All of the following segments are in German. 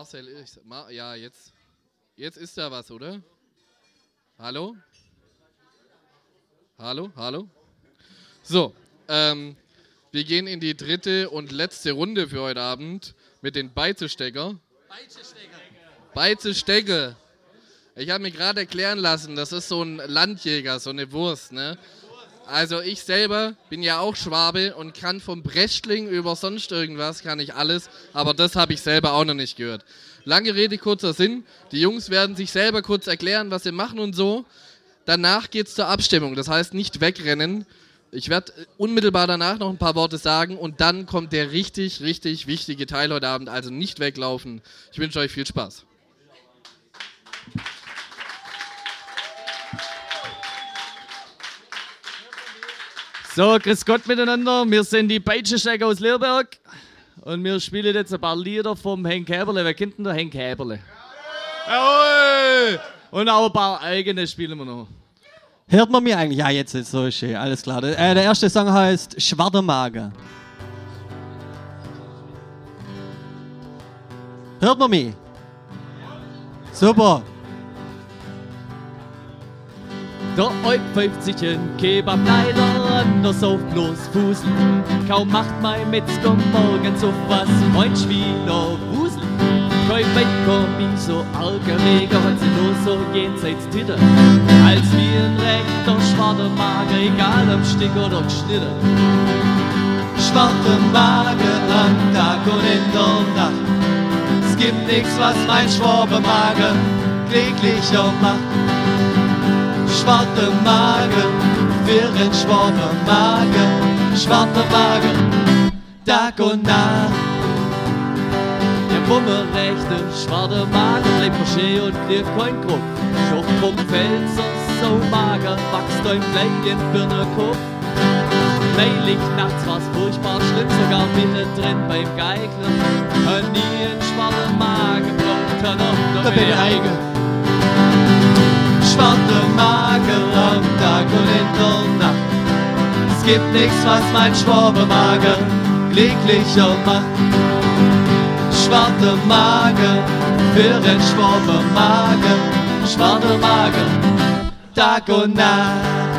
Marcel, ich, Ma, ja, jetzt, jetzt ist da was, oder? Hallo? Hallo? Hallo? So, ähm, wir gehen in die dritte und letzte Runde für heute Abend mit den Beizestecker. Beizestecker. Ich habe mir gerade erklären lassen, das ist so ein Landjäger, so eine Wurst, ne? Also ich selber bin ja auch Schwabe und kann vom Brechtling über sonst irgendwas, kann ich alles, aber das habe ich selber auch noch nicht gehört. Lange Rede, kurzer Sinn. Die Jungs werden sich selber kurz erklären, was sie machen und so. Danach geht es zur Abstimmung, das heißt nicht wegrennen. Ich werde unmittelbar danach noch ein paar Worte sagen und dann kommt der richtig, richtig wichtige Teil heute Abend, also nicht weglaufen. Ich wünsche euch viel Spaß. So, grüß Gott miteinander. Wir sind die Peitschenstecker aus Leerberg und wir spielen jetzt ein paar Lieder vom Henk Häberle. Wer kennt denn der Henk Häberle? Jawohl! Und auch ein paar eigene spielen wir noch. Hört man mich eigentlich? Ja, jetzt ist so schön, alles klar. Der, äh, der erste Song heißt Schwarzer Mager. Hört man mich? Super. Pfeift sich ein Kebab leider anders auf bloß Fuseln. Kaum macht mein Metzger morgens auf was mein Spieler Wusel. Kein Bäcker bin so arger Reger, hat sie nur so jenseits Titter. Als wie ein rechter schwarzer Mager, egal ob Stück oder geschnitten. Schwarze Mager am Tag und in der Nacht. Es gibt nichts, was mein Schwabenmagen kläglicher macht. Schwarze Magen, für ein Schwabenmagen, schwarze Magen, Tag und Nacht. Der Bumme rechte, schwarze Mager, bleibt verschee und kriegt kein Kopf. Doch vom Felser so mager, wächst ein Bleien für ne Kopf. Neulich nachts war's furchtbar schlimm, sogar mittendrin beim Geigler. Und nie ein schwarzer Magen braucht er noch, Da bin ich eigen. Magen am Tag und in der Nacht. Es gibt nichts, was mein Schwabenmagen kläglicher macht. Schwarze Magen, für den Schwabenmagen, schwarze Magen, Tag und Nacht.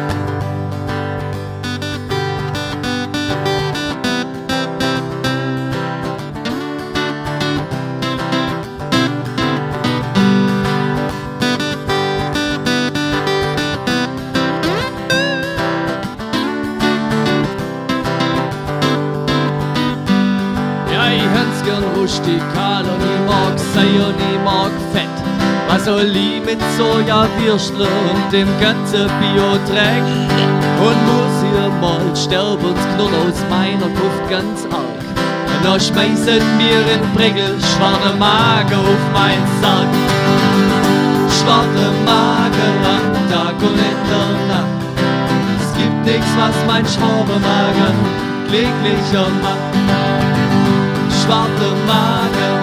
Ich mit Sojawürstle und dem ganzen Bio-Dreck? Und muss hier mal sterben, knurrt aus meiner Luft ganz arg. Dann schmeißen mir in Pregel schwarze Magen auf mein Sarg. Schwarze Magen am Tag und in der Nacht. Es gibt nichts, was mein Schwabenmagen kläglicher macht. Schwarze Magen,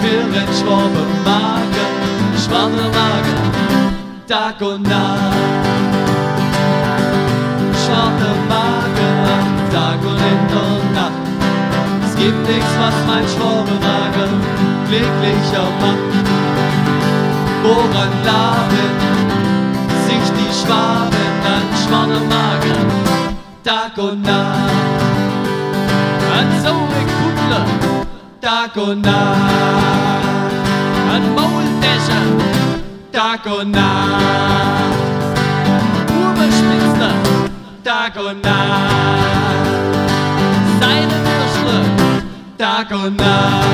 für den Schwabenmagen, schwarze Magen, Tag und Nacht. Schwarze Magen Tag und in der Nacht. Es gibt nichts, was mein Schwabenmagen kläglicher macht. Woran laben sich die Schwaben an schwarze Magen, Tag und Nacht. Und so Tag und Nacht, Mauldäscher, Tag und Nacht, Urbespitzler, Tag und Nacht, Würstle, Tag und Nacht,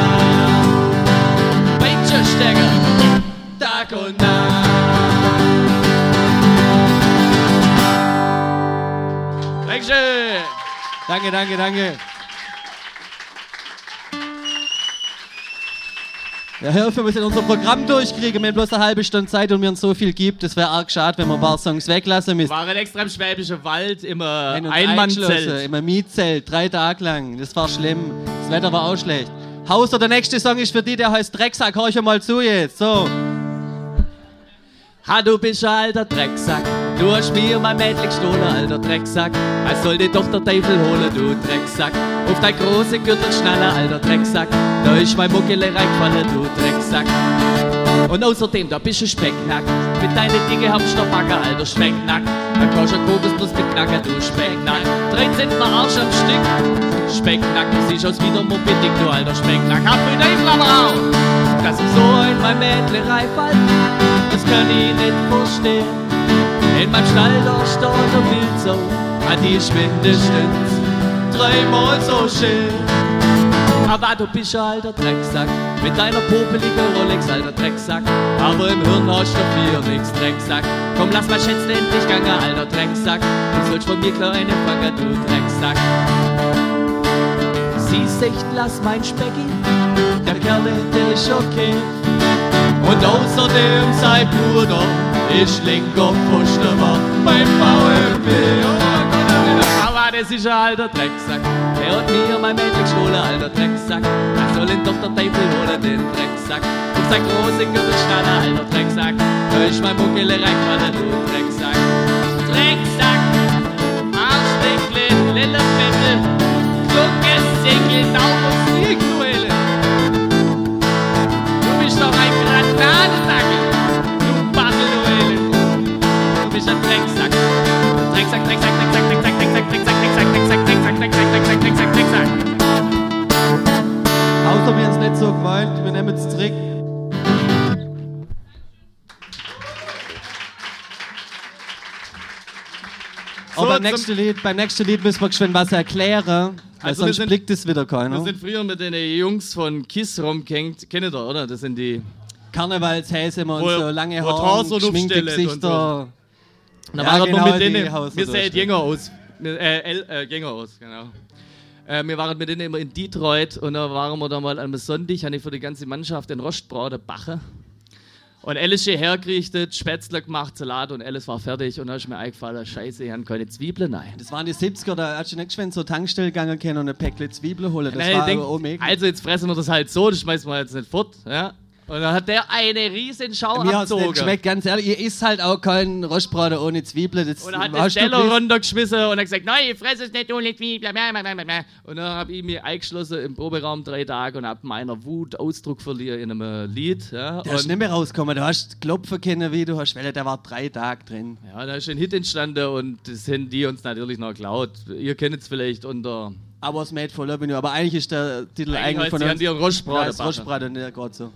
Peitschenstecker. Tag und Nacht. Dankeschön. Danke, danke, danke. Ja, helfen, wir müssen unser Programm durchkriegen. Wir haben bloß eine halbe Stunde Zeit und mir uns so viel gibt. Das wäre arg schade, wenn wir ein paar Songs weglassen müssen. War ein extrem schwäbischer Wald, immer uns Einmannzelt. Immer Mietzelt, drei Tage lang. Das war schlimm. Das Wetter war auch schlecht. Hauser, der nächste Song ist für die, der heißt Drecksack. Hör ich mal zu jetzt. So. Ha, du bist ein alter Drecksack. Du hast mir mein Mädchen gestohlen, alter Drecksack. Es soll dir doch der Teufel holen, du Drecksack. Auf dein große Gürtel schnaller, alter Drecksack. Da ist mein Muckele reingefallen, du Drecksack. Und außerdem, da bist du Specknack. Mit deinen dicke Hamsterbacker, alter Specknack. Dann kannst du Kokosnuss mit Knacken, du Specknack. 13 Arsch am Stück. Specknack, du siehst aus wie der Mobidik, du alter Specknack. Hab mir Teufel aber auch. Dass ich so in mein Mädle fall, das kann ich nicht verstehen. In meinem Stall da steht der Wildsau, an die mindestens dreimal so schön. Aber du bist ein alter Drecksack, mit deiner popeligen Rolex, alter Drecksack. Aber im Hirn hast du für nix, Drecksack. Komm, lass mal schätzen, endlich gange, alter Drecksack. Du sollst von mir kleine fangen, du Drecksack. Siehst echt, lass mein Specki, der Kerl, der ist okay. Und außerdem sein Bruder ist linker Pfostenwart beim VfB. Aber das ist ein alter Drecksack. Er hat mir mein Mädchen gestohlen, alter Drecksack. Er soll ihn doch der Teufel holen, den Drecksack. Und sein große Gürtelschnaller, alter Drecksack. Da ist mein Muckele reingefallen, du Drecksack. Drecksack, Arschdeckle, Lillefette, Kluckes, Segel, Daumen, Drecksack, Drecksack, Drecksack, Drecksack, Drecksack, Drecksack. Außer wir haben es nicht so gemeint, wir nehmen es zurück. Aber beim nächsten, Lied, beim nächsten Lied müssen wir geschwind was erklären, weil Also wir sonst sind- blickt es wieder Wir keiner. sind früher mit den Jungs von Kiss rumgehängt. Kennt ihr, oder? Das sind die. Karnevalshäse immer und so lange Haare, geschminkte aufstellt und Gesichter. Da Ja, waren genau, wir mit denen. Wir so sehen jünger aus. Wir- Äh, El, äh, jünger aus, genau. Äh, wir waren mit denen immer in Detroit und da waren wir da mal am Sonntag, habe ich für die ganze Mannschaft den Rostbraten Bache. Und alles ist hergerichtet, Spätzle gemacht, Salat und alles war fertig. Und da ist mir eingefallen, Scheiße, ich habe keine Zwiebeln rein. Das waren die 70er, da hast du nicht geschwind zur Tankstelle gegangen können und ein Päckchen Zwiebeln holen. Das Nein, war denk, mega. also jetzt fressen wir das halt so, das schmeißen wir jetzt nicht fort. Ja? Und dann hat der eine riesen Schau Mir hat es nicht abgezogen. geschmeckt, ganz ehrlich. Ihr isst halt auch keinen Rostbraten ohne Zwiebeln. Das Und er hat hast du Teller gewusst. runtergeschmissen und hat gesagt, nein, ich fresse es nicht ohne Zwiebeln. Und dann habe ich mich eingeschlossen im Proberaum drei Tage und habe meiner Wut Ausdruck verliehen in einem Lied. Ja. Der ist Und nicht mehr rausgekommen. Du hast klopfen können, wie du hast, weil der war drei Tage drin. ja, da ist ein Hit entstanden und das haben die uns natürlich noch geklaut. Ihr kennt es vielleicht unter... Aber es made for Love You. Aber eigentlich ist der Titel Eigentlich eigentlich heißt von sie uns. an ihren Rostbraten Ja, das backen. Rostbraten, ja, gerade so.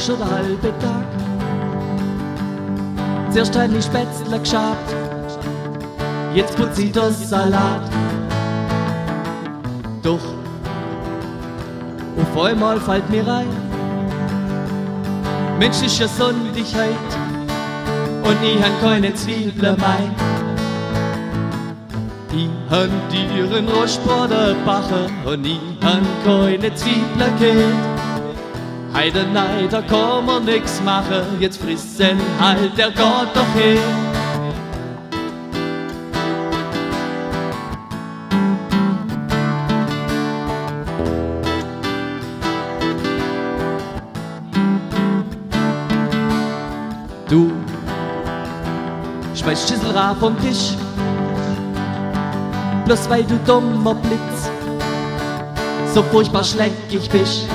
Koch schon den halben Tag. Zuerst ein die Spätzle geschabt, jetzt putz ich das Salat. Doch auf einmal fällt mir rein, Mensch ist ja Sonnigkeit und ich han keine Zwiebeln mein. Ich han ihren Rostbraten backen und ich han keine Zwiebeln gehabt. Heide nein, da kann man nix machen, jetzt frissen halt der Gott doch hin. Du schmeißt Schüsselra vom Tisch, bloß weil du dummer Blitz so furchtbar schleckig bist.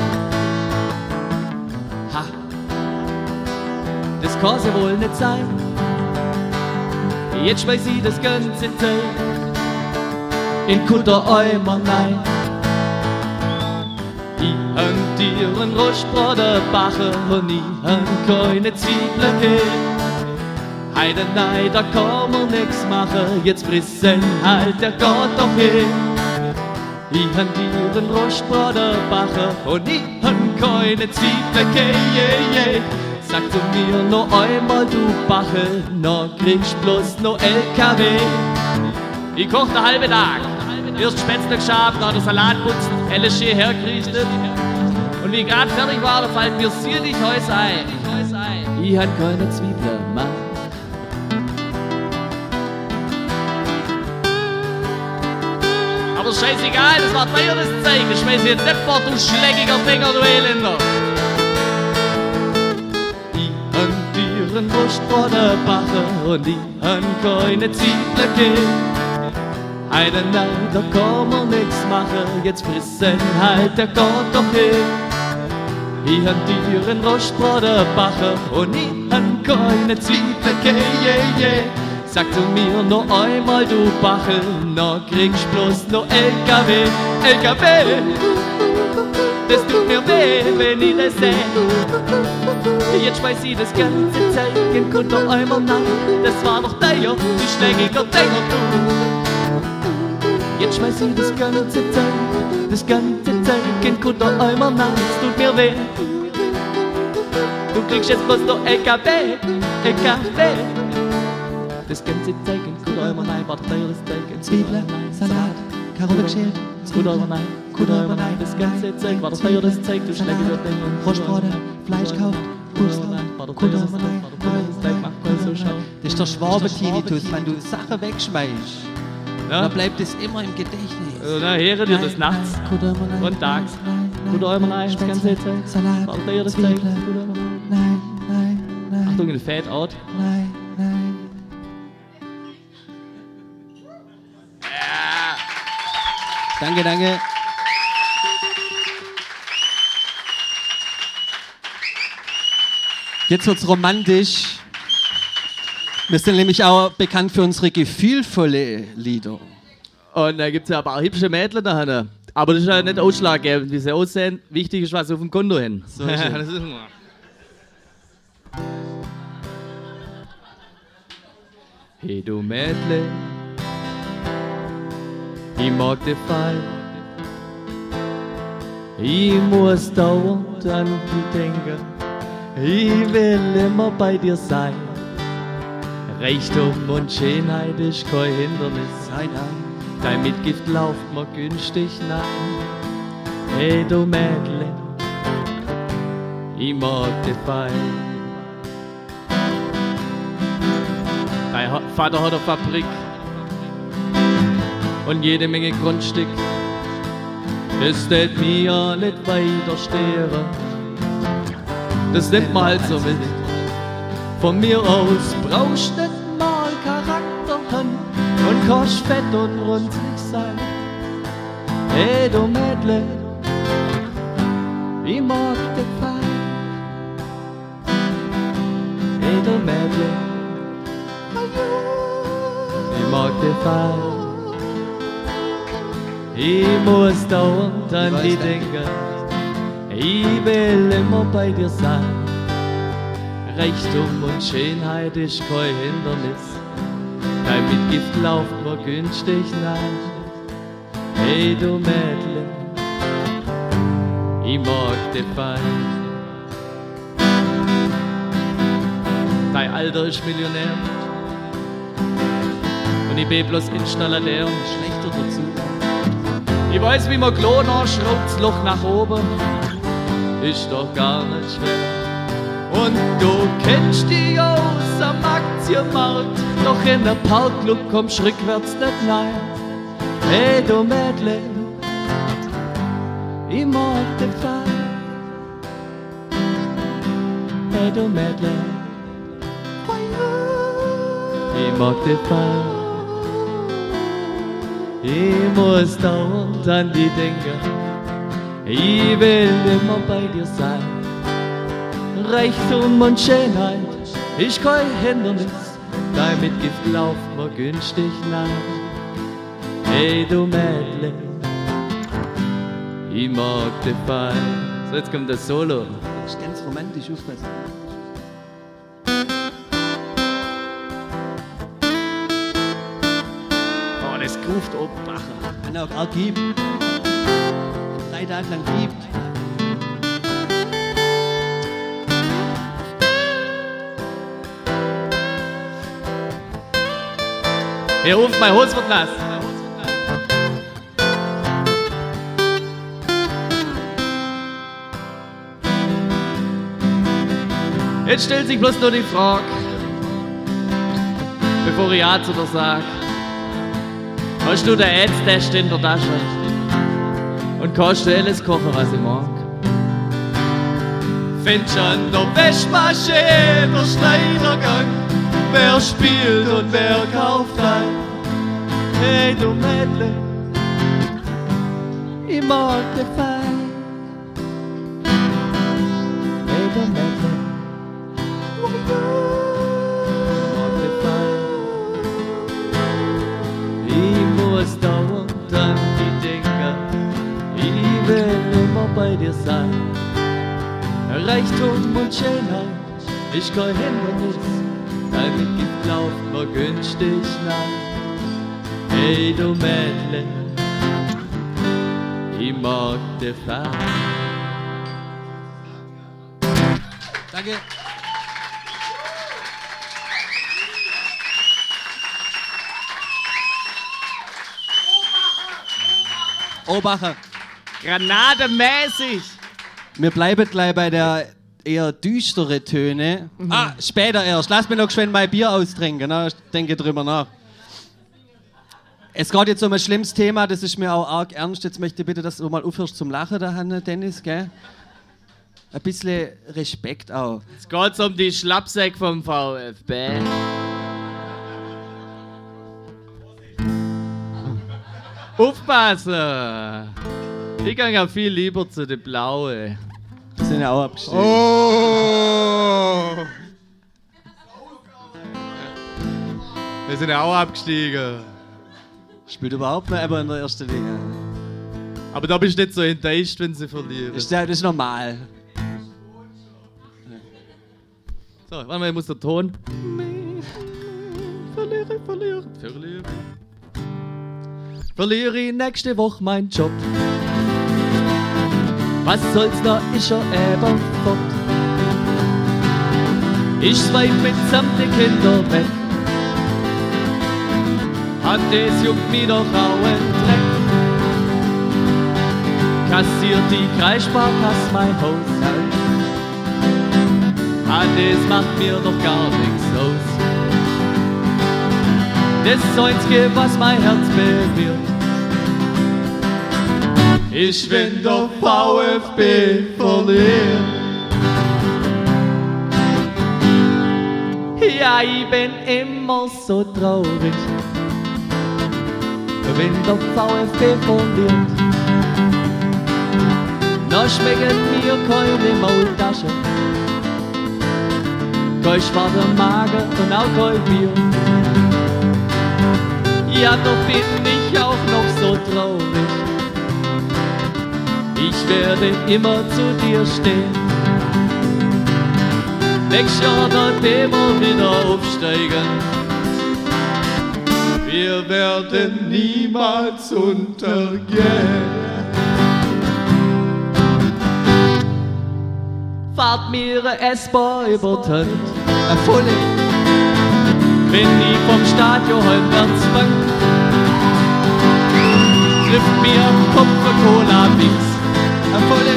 Das kann ja wohl nicht sein. Jetzt schmeiß ich das ganze Zeit in Kutteräumer nein. Ich han dir einen Rostbraten backen und ich han keine Zwiebeln gehabt. Heide nein, da kann man nix machen, jetzt frissen halt der Gott doch hin. Ich han dir einen Rostbraten backen und ich han keine Zwiebeln gehabt. Sag zu mir noch einmal, du Bachel, noch kriegst bloß noch LKW. Ich koch den halben Tag, erst Spätzle geschabt, dann der Salat putzen, LSG hergerichtet. Und wie grad fertig war, da fällt mir sierlich Häus ein. Ich hab keine Zwiebeln, Mann. Aber scheißegal, das war teuer, das Zeug. Ich schmeiß jetzt nicht fort, du schlägiger Finger, du Elender. Dir ein Wurstbrot backen und ich han keine Zwiebeln gegeben. Einen Nein, da kann man nix machen, jetzt frissen halt der Gott doch hin. Ich han dir ein Rostbrot backen und ich han keine gegeben, yeah, yeah. Sag zu mir noch einmal, du Bachel, noch kriegst bloß noch LKW, LKW. Das tut mir weh, wenn ich das seh. Jetzt schmeiß ich das ganze Zeug in Kutter einmal nach. Das war doch deiner, du schlägiger Dinger, du. Jetzt schmeiß ich das ganze Zeug, das ganze Zeug in Kutter einmal nach. Das tut mir weh. Du kriegst jetzt bloß noch LKW, LKW. Das ganze Zeug in Kutter einmal rein, war teures Zeug in Zwiebeln, Salat, Karotte geschält, Kutter einmal rein, Kutter einmal rein. Das ganze Zeug war doch teures Zeug, du schlägiger Dinger. Rostbrote, Fleisch kauft, Das ist der Schwabe-Tinnitus, wenn du Sachen wegschmeißt. Ja? Dann bleibt es immer im Gedächtnis. Also, na, höre dir das nachts und tags. einmal rein, das ganze Spätzle, Zeug. Salat, War doch teures Zeug. Achtung, ein Fade out. nein, nein. Danke, danke. Jetzt wird's romantisch. Wir sind nämlich auch bekannt für unsere gefühlvolle Lieder. Und da gibt es ja ein paar hübsche Mädchen da. Aber das ist ja nicht ausschlaggebend, wie sie aussehen. Wichtig ist, was auf dem Konto hin. So ist es. das ist immer. Hey du Mädle, ich mag dich fein. Ich muss dauernd an dich denken. Ich will immer bei dir sein. Reichtum und Schönheit ist kein Hindernis. Nein, nein. Dein Mitgift lauft mir günstig nein. Hey du Mädle, ich mag dich fein. Dein Vater hat eine Fabrik und jede Menge Grundstück. Das tät mir nicht weiterstehen. Das nimmt man halt so mit. Von mir aus brauchst nicht mal Charakter haben und kannst fett und runzlig sein. Hey du Mädle, ich mag dich fein. Hey du Mädle, ich mag dich fein. Ich muss dauernd an nicht. denken. Ich will immer bei dir sein. Reichtum und Schönheit ist kein Hindernis. Dein Mitgift lauft mir günstig nein. Hey du Mädle, ich mag dich fein. Dein Alter ist Millionär. Und ich bin bloß Installateur. Schlechter dazu. Ich weiß, wie man Klo nachschraubt, das Loch nach oben. Ist doch gar nicht schwer. Und du kennst dich aus am Aktienmarkt, doch in der Parkclub kommst rückwärts nicht rein. Hey du Mädle, ich mag dich fein. Hey du Mädle, ich mag dich fein. Ich muss dauernd an die denken. Ich will immer bei dir sein. Reichtum und Schönheit ist kein Hindernis. Dein Mitgift lauft mir günstig nein. Hey du Mädle, ich mag dich fein. So, jetzt kommt das Solo. Das ist ganz romantisch, aufpassen. Oh, das ruft Obacher. Kann auch geben leider Tage lang gibt. Er ruft bei Holzwurtlass. Jetzt stellt sich bloß nur die Frage, bevor ich Ja zu dir sag. Hast du der den Ätztest in der Tasche? Und kannst du alles kochen, was ich mag? Findest an der Wäschmaschine der Schneidergang, wer spielt und wer kauft ein? Hey du Mädle, ich mag dich fein. Dir sein. Reichtum und Schönheit ist kein Hindernis, dein Gift lauft mir günstig nach. Hey du Mädchen, ich mag dich fein. Danke. Obacher. Granademäßig! Wir bleiben gleich bei der eher düstere Töne. Ah, später erst. Lass mich noch geschwind mein Bier austrinken. Ne? Ich denke drüber nach. Es geht jetzt um ein schlimmes Thema, das ist mir auch arg ernst. Jetzt möchte ich bitte, dass du mal aufhörst zum Lachen, da Hanne, Dennis, gell? Ein bisschen Respekt auch. Es geht um die Schlappsäck vom VfB. Aufpassen! Ich gehe ja viel lieber zu den Blauen. Die sind ja auch abgestiegen. Oh! Wir sind ja auch abgestiegen. Spielt überhaupt noch aber in der ersten Liga. Aber da bist du nicht so enttäuscht, wenn sie verlieren. Das ist, ja- das ist normal. So, warte mal, ich muss der Ton. Verliere, verliere, verliere. Verliere ich nächste Woche meinen Job. Was soll's, da ist er eben fort. Ich zwei mitsamt die Kinder weg. Hat das juckt mir doch auch ein Dreck. Kassiert die Kreissparkasse mein Haushalt. Ah, das macht mir doch gar nichts aus. Das Einzige, was mein Herz bewirkt, ist, wenn der VfB verliert. Ja, ich bin immer so traurig, wenn der VfB verliert. Da schmecken mir keine Maultasche kein schwarzer Magen und auch kein Bier. Ja, doch bin ich auch noch so traurig. Ich werde immer zu dir stehen. Nächstes Jahr dort immer wieder aufsteigen. Wir werden niemals untergehen. Fahrt mir S-Bahn über Hand. Eine volle. Wenn ich vom Stadion heimwärts fang, trifft mir Kopf ein Cola-Mix. Volle.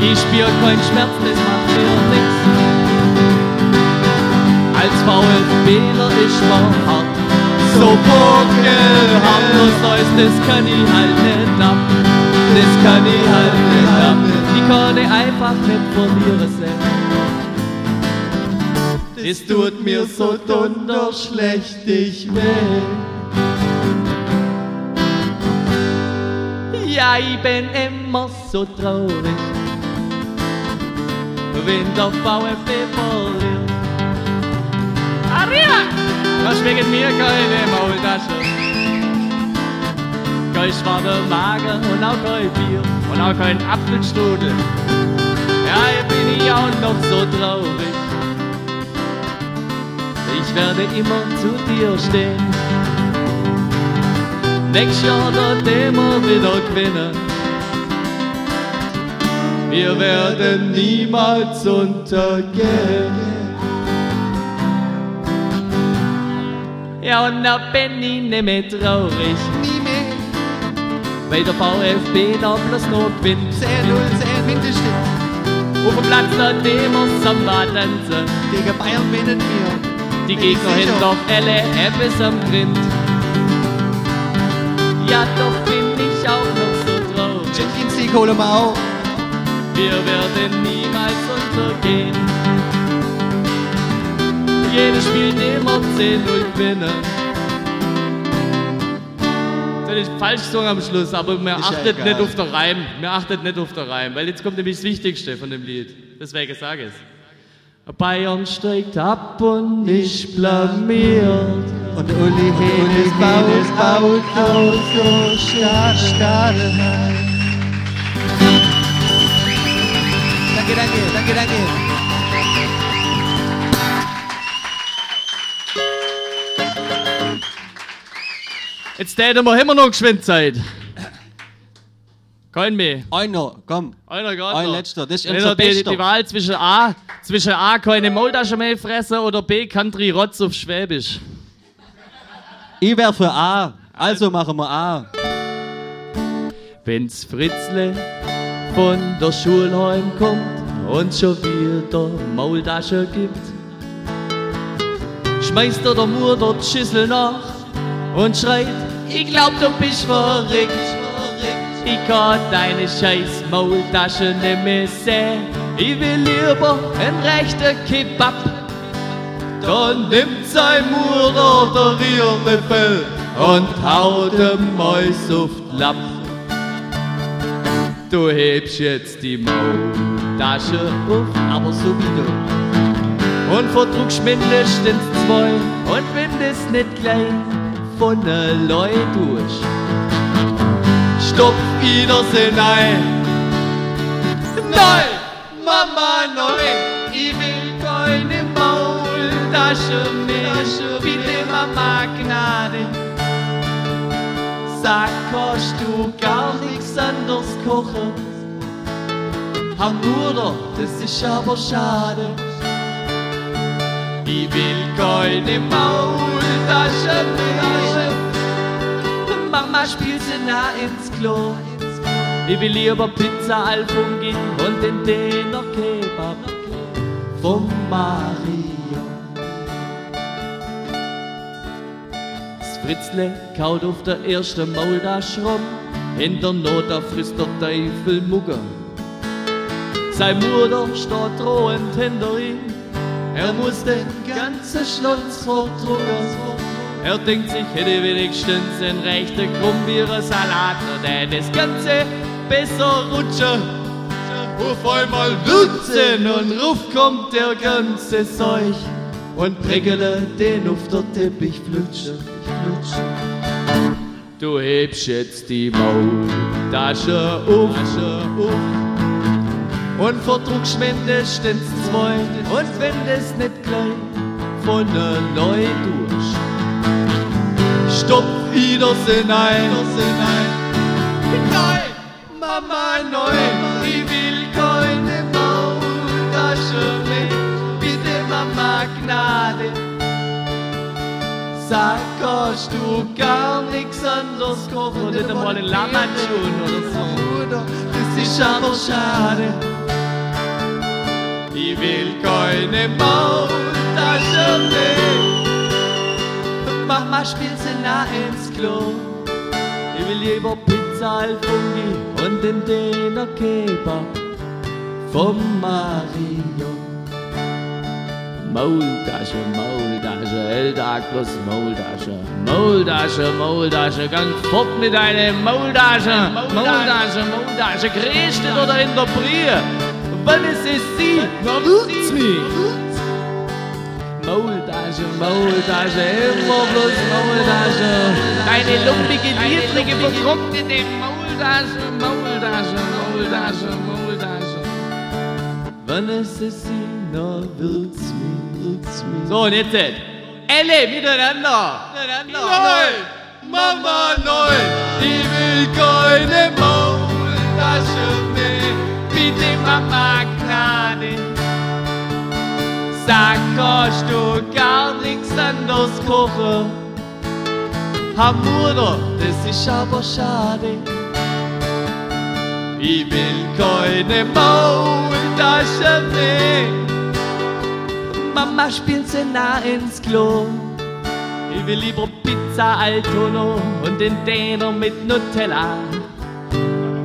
Ich spür keinen Schmerz, das macht mir nix. Als VfBler ist man hart, so bogelhart. Bloß Neues, das kann ich halt nicht ab. Das kann ich halt nicht ab. Ich kann ich einfach nicht verlieren sehen. Es tut mir so dunder schlecht, ich will. Ja, ich bin immer so traurig, wenn der VfB verliert. Aria! Was wegen mir keine Maultasche? Kein schwarzer Magen und auch kein Bier und auch kein Apfelstrudel. Ja, hier bin ich auch noch so traurig. Ich werde immer zu dir stehen. Nächstes Jahr dort immer wieder gewinnen. Wir werden niemals untergehen. Ja, und da bin ich nicht mehr traurig. Nie mehr. Weil der VfB da bloß noch gewinnt. 10-0, 10 Mindeststück. Auf dem Platz da dem wir Samba tanzen. Gegen Bayern gewinnen wir. Die Gegner hinter Elle etwas am Grind. Ja, doch bin ich auch noch so traurig. Champions League holen wir auch. Wir werden niemals untergehen. Jeder spielt immer 10-0 gewinnen. Das ist falsch gesungen am Schluss, aber mir Ist ja achtet egal. nicht auf den Reim. Mir achtet nicht auf den Reim, weil jetzt kommt nämlich das Wichtigste von dem Lied. Deswegen sage ich es. Bayern steigt ab und ist blamiert. Und Uli Henes baut, baut aus Stadelheim. Danke, danke, danke, danke. Jetzt täten wir immer noch geschwind Zeit. Kein mehr. Einer, komm. Einer gerade Ein noch. letzter, das ist unser die, Bester. die Wahl zwischen A, zwischen A keine Maultasche mehr fressen oder B Country Rotz auf Schwäbisch. Ich wär für A. Also machen wir A. Wenn's Fritzle von der Schule heimkommt und schon wieder Maultasche gibt, schmeißt er der Mutter die Schüssel nach und schreit, ich glaub du bist verrückt. Ich kann deine scheiß Maultasche nicht mehr sehen. Ich will lieber einen rechten Kebab. Dann nimmt sein Mutter der Rierenfell und haut dem Mäus auf die Lapp. Du hebst jetzt die Maultasche auf, aber so wie du. Und verdruckst mindestens zwei und das nicht gleich von der Leute durch. Stopf wieder hinein. Nein, Mama, nein, ich will keine Maultasche mehr. Bitte, Mama, Gnade. Sag, kannst du gar nichts anderes kochen? Herr Mutter, das ist aber schade. Ich will keine Maultasche mehr. Mama spielt sie nah ins Klo. Ich will lieber Pizza al Funghi und den Döner Kebab vom Mario. Fritzle kaut auf der ersten Maultasche rum. In der Not da frisst der Teufel Mugger. Sein Mutter steht drohend hinter ihm. Er muss den ganzen Schlons verdrucken. Er denkt sich, hätte wenigstens einen rechten Krummbeerensalat oder das Ganze besser rutschen. Auf einmal wird's und ruf kommt der ganze Zeug und prägele den auf der Teppich flutsche. Du hebst jetzt die Maultasche auf, und verdruckst mindestens zwei und wenn das nicht gleich von Neu durch. Stopf wieder hinein, Nein, Mama, nein, Gnade. Sag, kannst du gar nichts anderes kochen? Nicht einmal ein Lammatschun oder so. Das ist aber schade. Ich will keine Maultasche mehr. Mama spielt sie nah ins Klo. Ich will lieber Pizza al Funghi und den Döner Kebab vom Mario. Maultasche, Maultasche, Eltag plus Maultasche. Maultasche, Maultasche, ganz fort mit deiner Maultasche. Maultasche, Maultasche, gerichtet oder in der Brie. Wann ist es sie? Wird's mich. Maultasche, Maultasche, immer bloß Maultasche. Deine lumpige, niedrige, vertrocknete Maultasche, Maultasche, Maultasche, Maultasche. Wann ist es sie? Na, wird's So, und jetzt. Elle, miteinander. Nein, Mama, nein. Ich will keine Maultasche mehr. Bitte, Mama, Gnade. Sag, kannst du gar nichts anderes kochen? Ha Mutter, das ist aber schade. Ich will keine Maultasche mehr. Mama spielt sie nah ins Klo. Ich will lieber Pizza Altono und den Däner mit Nutella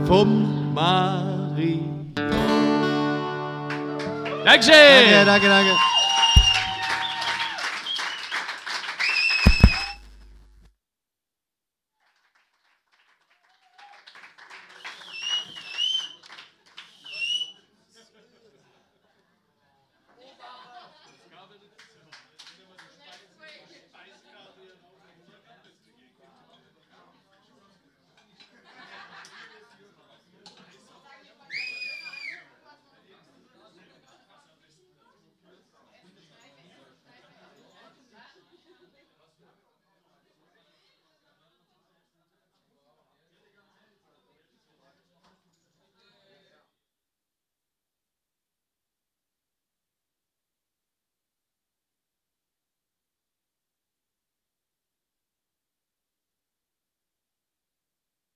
vom Marino. Dankeschön! Danke, danke, danke.